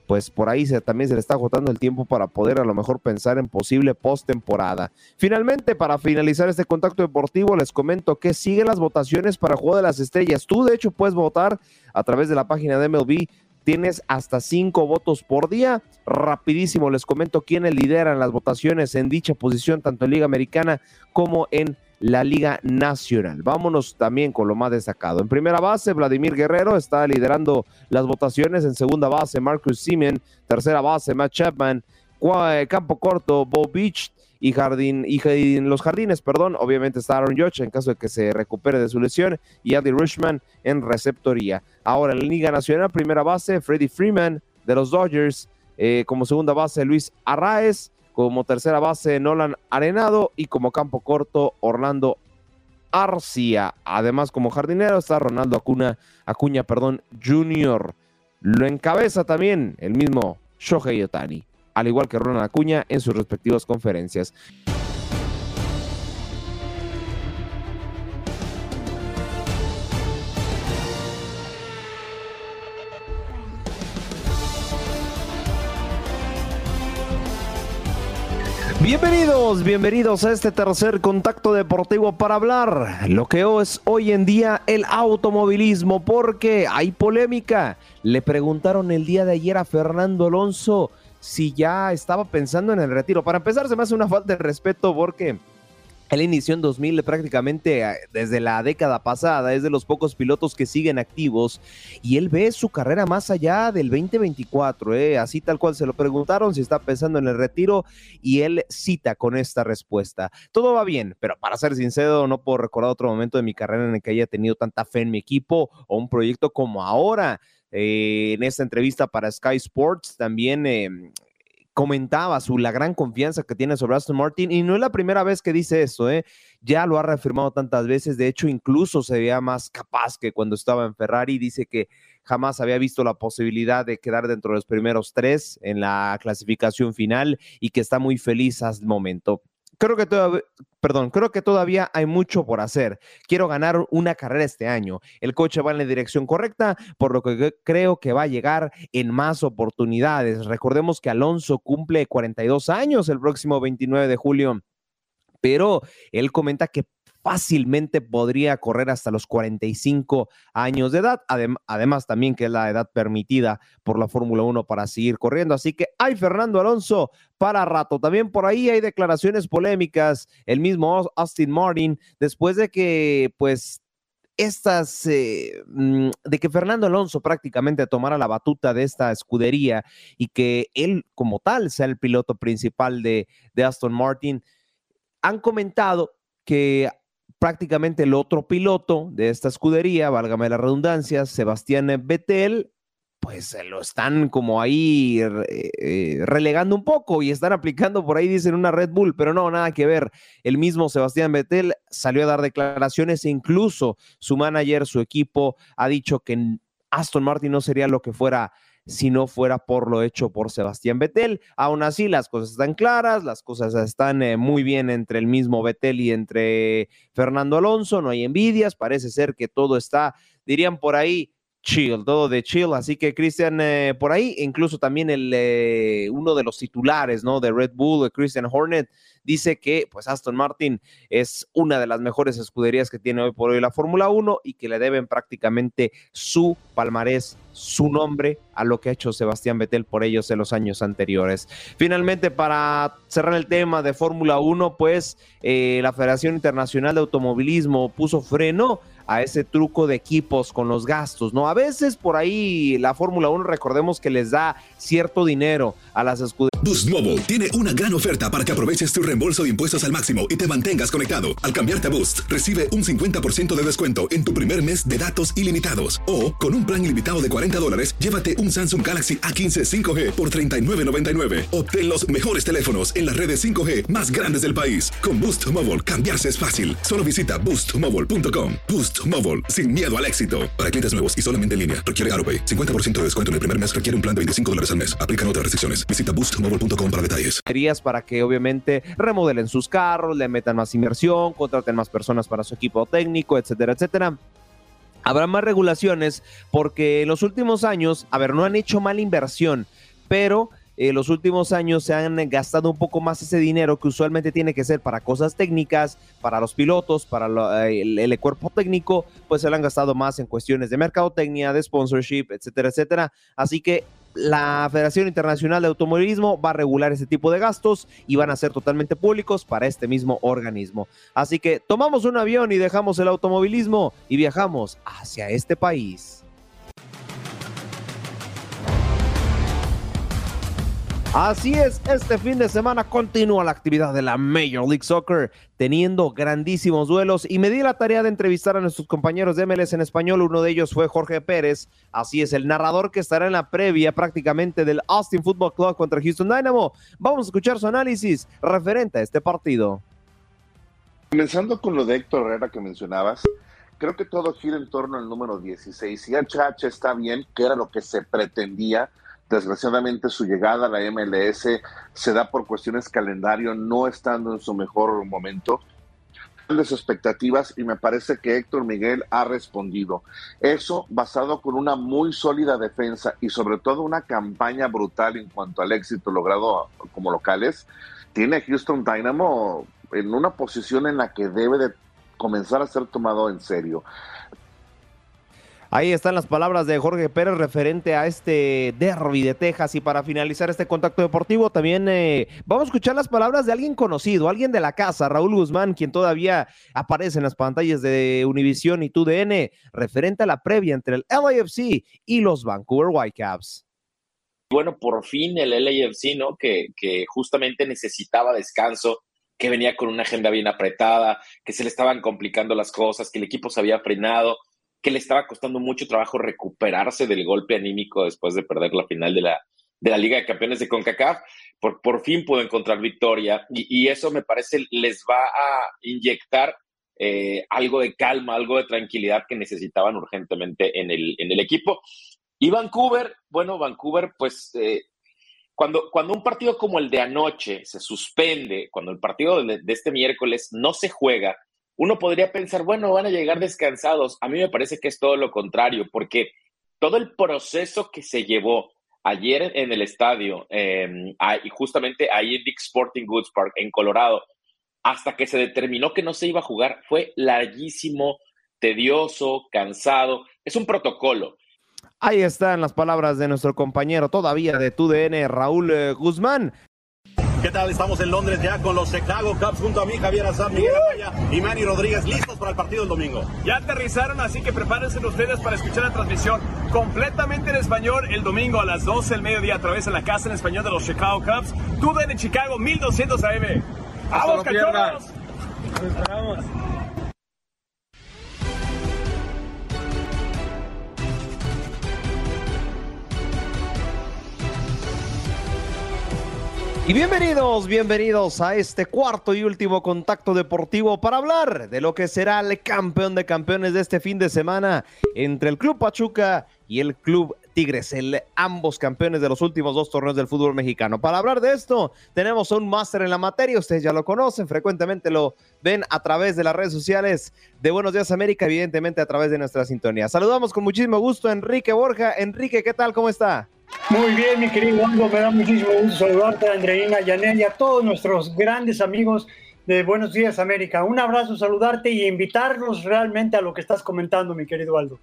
pues por ahí también se le está agotando el tiempo para poder a lo mejor pensar en posible postemporada. Finalmente, para finalizar este contacto deportivo, les comento que siguen las votaciones para Juego de las Estrellas. Tú, de hecho, puedes votar a través de la página de MLB. Tienes hasta cinco votos por día. Rapidísimo, les comento quiénes lideran las votaciones en dicha posición, tanto en Liga Americana como en la Liga Nacional. Vámonos también con lo más destacado. En primera base, Vladimir Guerrero está liderando las votaciones. En segunda base, Marcus Simen. Tercera base, Matt Chapman. Eh, campo corto, Bo Beach. Y, jardín, y en los jardines, perdón, obviamente está Aaron Judge en caso de que se recupere de su lesión y Andy Richman en receptoría. Ahora en la Liga Nacional, primera base, Freddie Freeman de los Dodgers, eh, como segunda base, Luis Arraez, como tercera base Nolan Arenado y como campo corto Orlando Arcia. Además, como jardinero está Ronaldo Acuña, Acuña perdón, Jr. Lo encabeza también el mismo Shohei Otani, al igual que Ronald Acuña en sus respectivas conferencias. Bienvenidos, bienvenidos a este tercer contacto deportivo para hablar lo que es hoy en día el automovilismo, porque hay polémica. Le preguntaron el día de ayer a Fernando Alonso si ya estaba pensando en el retiro. Para empezar, se me hace una falta de respeto porque él inició en 2000 prácticamente eh, desde la década pasada, es de los pocos pilotos que siguen activos y él ve su carrera más allá del 2024, eh, así tal cual se lo preguntaron si está pensando en el retiro y él cita con esta respuesta. Todo va bien, pero para ser sincero no puedo recordar otro momento de mi carrera en el que haya tenido tanta fe en mi equipo o un proyecto como ahora. Eh, en esta entrevista para Sky Sports también em, comentaba su, la gran confianza que tiene sobre Aston Martin y no es la primera vez que dice esto, ¿eh? ya lo ha reafirmado tantas veces, de hecho incluso se veía más capaz que cuando estaba en Ferrari, dice que jamás había visto la posibilidad de quedar dentro de los primeros tres en la clasificación final y que está muy feliz al momento creo que todavía, perdón, creo que todavía hay mucho por hacer. Quiero ganar una carrera este año. El coche va en la dirección correcta, por lo que creo que va a llegar en más oportunidades. Recordemos que Alonso cumple 42 años el próximo 29 de julio pero él comenta que fácilmente podría correr hasta los 45 años de edad, además también que es la edad permitida por la Fórmula 1 para seguir corriendo. Así que hay Fernando Alonso para rato. También por ahí hay declaraciones polémicas, el mismo Austin Martin, después de que pues estas, eh, mm, de que Fernando Alonso prácticamente tomara la batuta de esta escudería y que él como tal sea el piloto principal de, de Aston Martin, han comentado que prácticamente el otro piloto de esta escudería, válgame la redundancia, Sebastián Vettel, pues lo están como ahí eh, relegando un poco y están aplicando por ahí, dicen, una Red Bull, pero no, nada que ver. El mismo Sebastián Vettel salió a dar declaraciones e incluso su manager, su equipo, ha dicho que Aston Martin no sería lo que fuera si no fuera por lo hecho por Sebastián Vettel. Aún así, las cosas están claras, las cosas están eh, muy bien entre el mismo Vettel y entre Fernando Alonso, no hay envidias, parece ser que todo está, dirían por ahí, chill, todo de chill. Así que Christian, eh, por ahí, incluso también el, eh, uno de los titulares, ¿no? De Red Bull, Christian Hornet, dice que pues Aston Martin es una de las mejores escuderías que tiene hoy por hoy la Fórmula 1 y que le deben prácticamente su palmarés, su nombre a lo que ha hecho Sebastián Vettel por ellos en los años anteriores. Finalmente, para cerrar el tema de Fórmula 1, pues eh, la Federación Internacional de Automovilismo puso freno a ese truco de equipos con los gastos, ¿no? A veces por ahí la Fórmula 1, recordemos que les da cierto dinero a las escuderías. Boost Mobile tiene una gran oferta para que aproveches tu reembolso de impuestos al máximo y te mantengas conectado. Al cambiarte a Boost, recibe un 50% de descuento en tu primer mes de datos ilimitados. O, con un plan ilimitado de 40 dólares, llévate un Samsung Galaxy A15 5G por 39.99. Obtén los mejores teléfonos en las redes 5G más grandes del país. Con Boost Mobile, cambiarse es fácil. Solo visita boostmobile.com. Boost Mobile, sin miedo al éxito. Para clientes nuevos y solamente en línea, requiere AroPay. 50% de descuento en el primer mes requiere un plan de 25 dólares al mes. Aplican otras restricciones. Visita boostmobile.com para detalles. Para que obviamente remodelen sus carros, le metan más inversión, contraten más personas para su equipo técnico, etcétera, etcétera. Habrá más regulaciones porque en los últimos años, a ver, no han hecho mala inversión, pero en los últimos años se han gastado un poco más ese dinero que usualmente tiene que ser para cosas técnicas, para los pilotos, para el, el, cuerpo técnico, pues se lo han gastado más en cuestiones de mercadotecnia, de sponsorship, etcétera, etcétera. Así que la Federación Internacional de Automovilismo va a regular ese tipo de gastos y van a ser totalmente públicos para este mismo organismo. Así que tomamos un avión y dejamos el automovilismo y viajamos hacia este país. Así es, este fin de semana continúa la actividad de la Major League Soccer, teniendo grandísimos duelos y me di la tarea de entrevistar a nuestros compañeros de MLS en español. Uno de ellos fue Jorge Pérez, así es, el narrador que estará en la previa prácticamente del Austin Football Club contra Houston Dynamo. Vamos a escuchar su análisis referente a este partido. Comenzando con lo de Héctor Herrera que mencionabas, creo que todo gira en torno al número 16. Si HH está bien, que era lo que se pretendía, Desgraciadamente su llegada a la MLS se da por cuestiones calendario, no estando en su mejor momento. Grandes expectativas y me parece que Héctor Miguel ha respondido. Eso basado con una muy sólida defensa y sobre todo una campaña brutal en cuanto al éxito logrado como locales, tiene Houston Dynamo en una posición en la que debe de comenzar a ser tomado en serio. Ahí están las palabras de Jorge Pérez referente a este derby de Texas. Y para finalizar este contacto deportivo, también eh, vamos a escuchar las palabras de alguien conocido, alguien de la casa, Raúl Guzmán, quien todavía aparece en las pantallas de Univision y TUDN, referente a la previa entre el LAFC y los Vancouver Whitecaps. Bueno, por fin el LAFC, ¿no? Que justamente necesitaba descanso, que venía con una agenda bien apretada, que se le estaban complicando las cosas, que el equipo se había frenado que le estaba costando mucho trabajo recuperarse del golpe anímico después de perder la final de la, de la Liga de Campeones de CONCACAF. Por, por fin pudo encontrar victoria y, eso me parece les va a inyectar eh, algo de calma, algo de tranquilidad que necesitaban urgentemente en el, en el equipo. Y Vancouver, bueno, Vancouver, pues eh, cuando, cuando un partido como el de anoche se suspende, cuando el partido de este miércoles no se juega, uno podría pensar, bueno, van a llegar descansados. A mí me parece que es todo lo contrario, porque todo el proceso que se llevó ayer en el estadio, eh, y justamente ahí en Dick Sporting Goods Park, en Colorado, hasta que se determinó que no se iba a jugar, fue larguísimo, tedioso, cansado. Es un protocolo. Ahí están las palabras de nuestro compañero todavía de TUDN, Raúl eh, Guzmán. ¿Qué tal? Estamos en Londres ya con los Chicago Cubs junto a mí, Javier Azar, Miguel Amaya y Manny Rodríguez, listos para el partido del domingo. Ya aterrizaron, así que prepárense ustedes para escuchar la transmisión completamente en español el domingo a las 12 del mediodía a través de la casa en español de los Chicago Cubs. Tú en Chicago, 1200 AM. ¡Vamos, cachorros! Nos esperamos. Y bienvenidos, bienvenidos a este cuarto y último contacto deportivo para hablar de lo que será el campeón de campeones de este fin de semana entre el Club Pachuca y el Club Tigres, el, ambos campeones de los últimos dos torneos del fútbol mexicano. Para hablar de esto, tenemos un máster en la materia, ustedes ya lo conocen, frecuentemente lo ven a través de las redes sociales de Buenos Días América, evidentemente a través de nuestra sintonía. Saludamos con muchísimo gusto a Enrique Borja. Enrique, ¿qué tal? ¿Cómo está? Muy bien, mi querido Juan, me da muchísimo gusto saludarte, Andreina, Yanel y a todos nuestros grandes amigos de Buenos Días América. Un abrazo, saludarte y invitarlos realmente a lo que estás comentando, mi querido Aldo.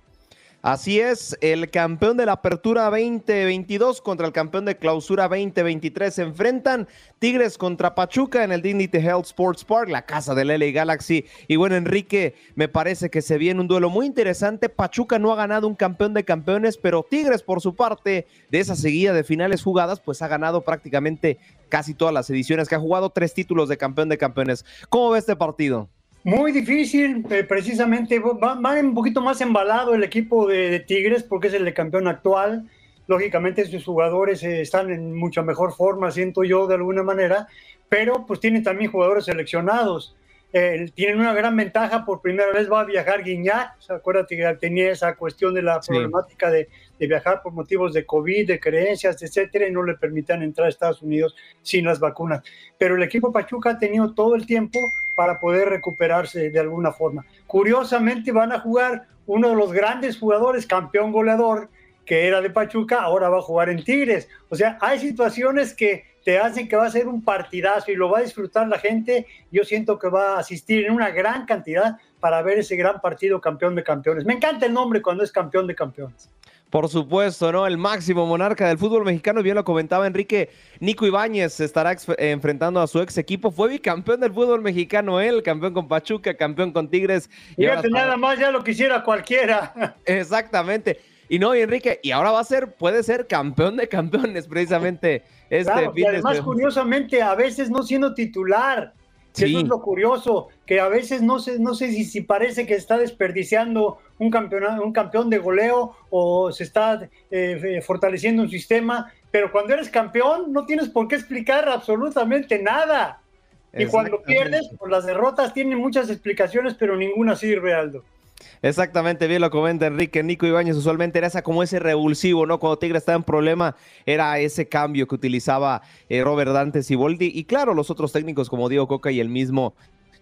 Así es, el campeón de la Apertura 2022 contra el campeón de Clausura 2023 se enfrentan Tigres contra Pachuca en el Dignity Health Sports Park, la casa del LA Galaxy. Y bueno, Enrique, me parece que se viene un duelo muy interesante. Pachuca no ha ganado un campeón de campeones, pero Tigres, por su parte, de esa seguida de finales jugadas, pues ha ganado prácticamente casi todas las ediciones, que ha jugado tres títulos de campeón de campeones. ¿Cómo ve este partido? Muy difícil, eh, precisamente va, un poquito más embalado el equipo de, Tigres porque es el de campeón actual. Lógicamente sus jugadores eh, están en mucha mejor forma, siento yo de alguna manera, pero pues tienen también jugadores seleccionados. Eh, tienen una gran ventaja, por primera vez va a viajar Guiñac, acuérdate que tenía esa cuestión de la problemática de, viajar por motivos de COVID, de creencias, etcétera, y no le permitan entrar a Estados Unidos sin las vacunas. Pero el equipo Pachuca ha tenido todo el tiempo para poder recuperarse de alguna forma. Curiosamente van a jugar uno de los grandes jugadores, campeón goleador, que era de Pachuca, ahora va a jugar en Tigres. O sea, hay situaciones que te hacen que va a ser un partidazo y lo va a disfrutar la gente. Yo siento que va a asistir en una gran cantidad para ver ese gran partido campeón de campeones. Me encanta el nombre cuando es campeón de campeones. Por supuesto, ¿no? El máximo monarca del fútbol mexicano, bien lo comentaba Enrique, Nico Ibáñez se estará enfrentando a su ex equipo. Fue bicampeón del fútbol mexicano, él, campeón con Pachuca, campeón con Tigres. Y Fíjate, nada más ya lo quisiera cualquiera. Exactamente. Y no, y Enrique, y ahora va a ser, puede ser campeón de campeones, precisamente. Este claro, y además, curiosamente, a veces no siendo titular. Eso es lo curioso, que a veces no sé, no sé si, si parece que está desperdiciando un, campeonato, un campeón de goleo o se está eh, eh, fortaleciendo un sistema, pero cuando eres campeón no tienes por qué explicar absolutamente nada. Y cuando pierdes, pues las derrotas tienen muchas explicaciones, pero ninguna sirve, Aldo. Exactamente, bien lo comenta Enrique. Nico Ibáñez usualmente era esa como ese revulsivo, ¿no? Cuando Tigre estaba en problema, era ese cambio que utilizaba eh, Robert Dante Siboldi. Y claro, los otros técnicos como Diego Coca y el mismo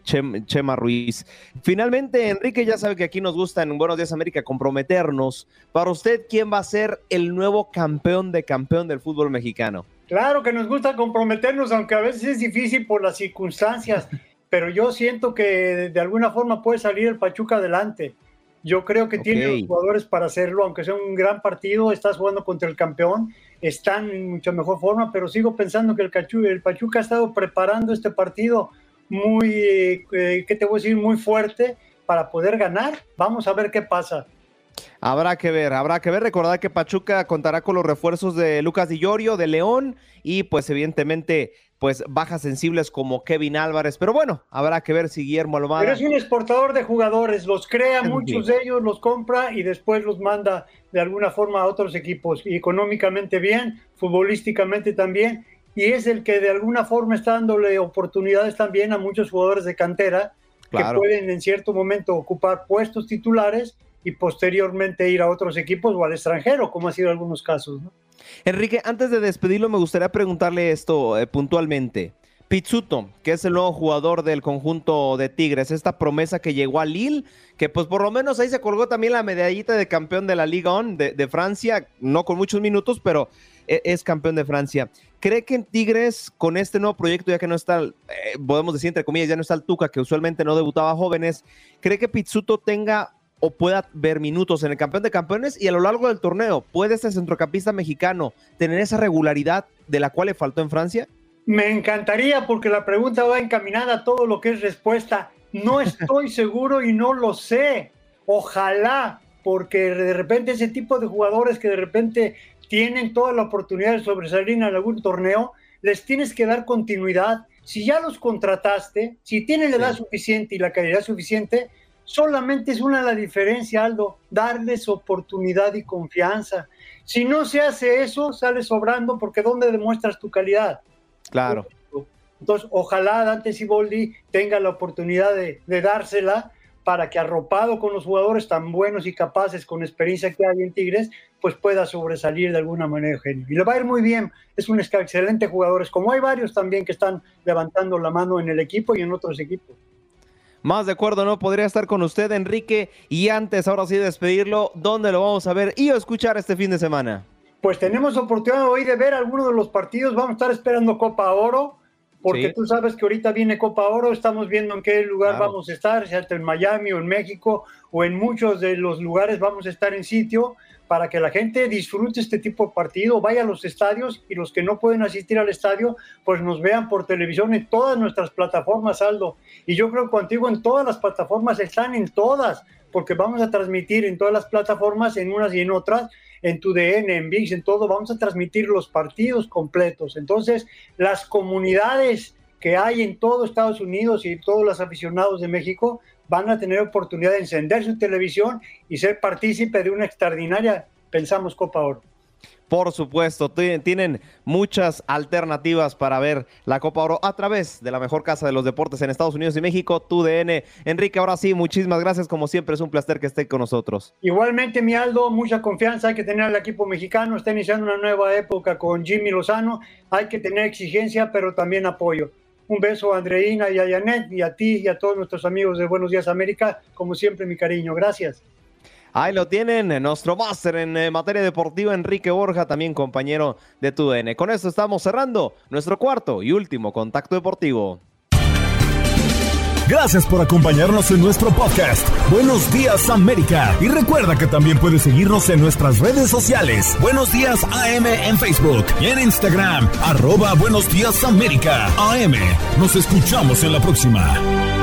Chema Ruiz. Finalmente, Enrique ya sabe que aquí nos gusta en Buenos Días América comprometernos. Para usted, ¿quién va a ser el nuevo campeón de campeón del fútbol mexicano? Claro que nos gusta comprometernos, aunque a veces es difícil por las circunstancias pero yo siento que de alguna forma puede salir el Pachuca adelante. Yo creo que tiene los jugadores para hacerlo, aunque sea un gran partido, estás jugando contra el campeón, están en mucha mejor forma, pero sigo pensando que el, el Pachuca ha estado preparando este partido muy, eh, ¿qué te voy a decir? Muy fuerte para poder ganar. Vamos a ver qué pasa. Habrá que ver, habrá que ver. Recordar que Pachuca contará con los refuerzos de Lucas Di Llorio, de León y pues evidentemente pues bajas sensibles como Kevin Álvarez. Pero bueno, habrá que ver si Guillermo Almada. Pero es un exportador de jugadores, los crea, muchos de ellos los compra y después los manda de alguna forma a otros equipos. Y económicamente bien, futbolísticamente también. Y es el que de alguna forma está dándole oportunidades también a muchos jugadores de cantera que pueden en cierto momento ocupar puestos titulares y posteriormente ir a otros equipos o al extranjero, como ha sido en algunos casos. ¿no? Enrique, antes de despedirlo, me gustaría preguntarle esto eh, puntualmente. Pizzuto, que es el nuevo jugador del conjunto de Tigres, esta promesa que llegó a Lille, que pues por lo menos ahí se colgó también la medallita de campeón de la Liga On de, Francia, no con muchos minutos, pero e, es, campeón de Francia. ¿Cree que en Tigres, con este nuevo proyecto, ya que no está, eh, podemos decir entre comillas, ya no está el Tuca, que usualmente no debutaba jóvenes, ¿cree que Pizzuto tenga o pueda ver minutos en el campeón de campeones y a lo largo del torneo, ¿puede este centrocampista mexicano tener esa regularidad de la cual le faltó en Francia? Me encantaría porque la pregunta va encaminada a todo lo que es respuesta. No estoy seguro y no lo sé. Ojalá, porque de repente ese tipo de jugadores que de repente tienen toda la oportunidad de sobresalir en algún torneo, les tienes que dar continuidad. Si ya los contrataste, si tienen la edad suficiente y la calidad suficiente, Solamente es una la diferencia, Aldo, darles oportunidad y confianza. Si no se hace eso, sale sobrando porque ¿dónde demuestras tu calidad? Claro. Entonces, ojalá Dante Siboldi tenga la oportunidad de, dársela para que arropado con los jugadores tan buenos y capaces, con experiencia que hay en Tigres, pues pueda sobresalir de alguna manera Eugenio. Y le va a ir muy bien, es un excelente jugador, como hay varios también que están levantando la mano en el equipo y en otros equipos. Más de acuerdo, no podría estar con usted, Enrique. Y antes, ahora sí, despedirlo, ¿dónde lo vamos a ver y escuchar este fin de semana? Pues tenemos oportunidad hoy de ver algunos de los partidos. Vamos a estar esperando Copa Oro porque tú sabes que ahorita viene Copa Oro, estamos viendo en qué lugar vamos a estar, sea en Miami o en México o en muchos de los lugares vamos a estar en sitio para que la gente disfrute este tipo de partido, vaya a los estadios y los que no pueden asistir al estadio, pues nos vean por televisión en todas nuestras plataformas, Aldo. Y yo creo que contigo en todas las plataformas están en todas, porque vamos a transmitir en todas las plataformas, en unas y en otras, en tu DN, en VIX, en todo, vamos a transmitir los partidos completos. Entonces, las comunidades que hay en todo Estados Unidos y todos los aficionados de México van a tener oportunidad de encender su televisión y ser partícipe de una extraordinaria, pensamos, Copa Oro. Por supuesto, tienen muchas alternativas para ver la Copa Oro a través de la mejor casa de los deportes en Estados Unidos y México, TUDN. Enrique, ahora sí, muchísimas gracias. Como siempre, es un placer que esté con nosotros. Igualmente, mi Aldo, mucha confianza hay que tener al equipo mexicano. Está iniciando una nueva época con Jimmy Lozano. Hay que tener exigencia, pero también apoyo. Un beso a Andreina y a Janet y a ti y a todos nuestros amigos de Buenos Días América. Como siempre, mi cariño. Gracias. Ahí lo tienen, nuestro máster en eh, materia deportiva, Enrique Borja, también compañero de TUDN. Con esto estamos cerrando nuestro cuarto y último contacto deportivo. Gracias por acompañarnos en nuestro podcast. Buenos días América. Y recuerda que también puedes seguirnos en nuestras redes sociales. Buenos días AM en Facebook y en Instagram. Arroba Buenos días América. AM. Nos escuchamos en la próxima.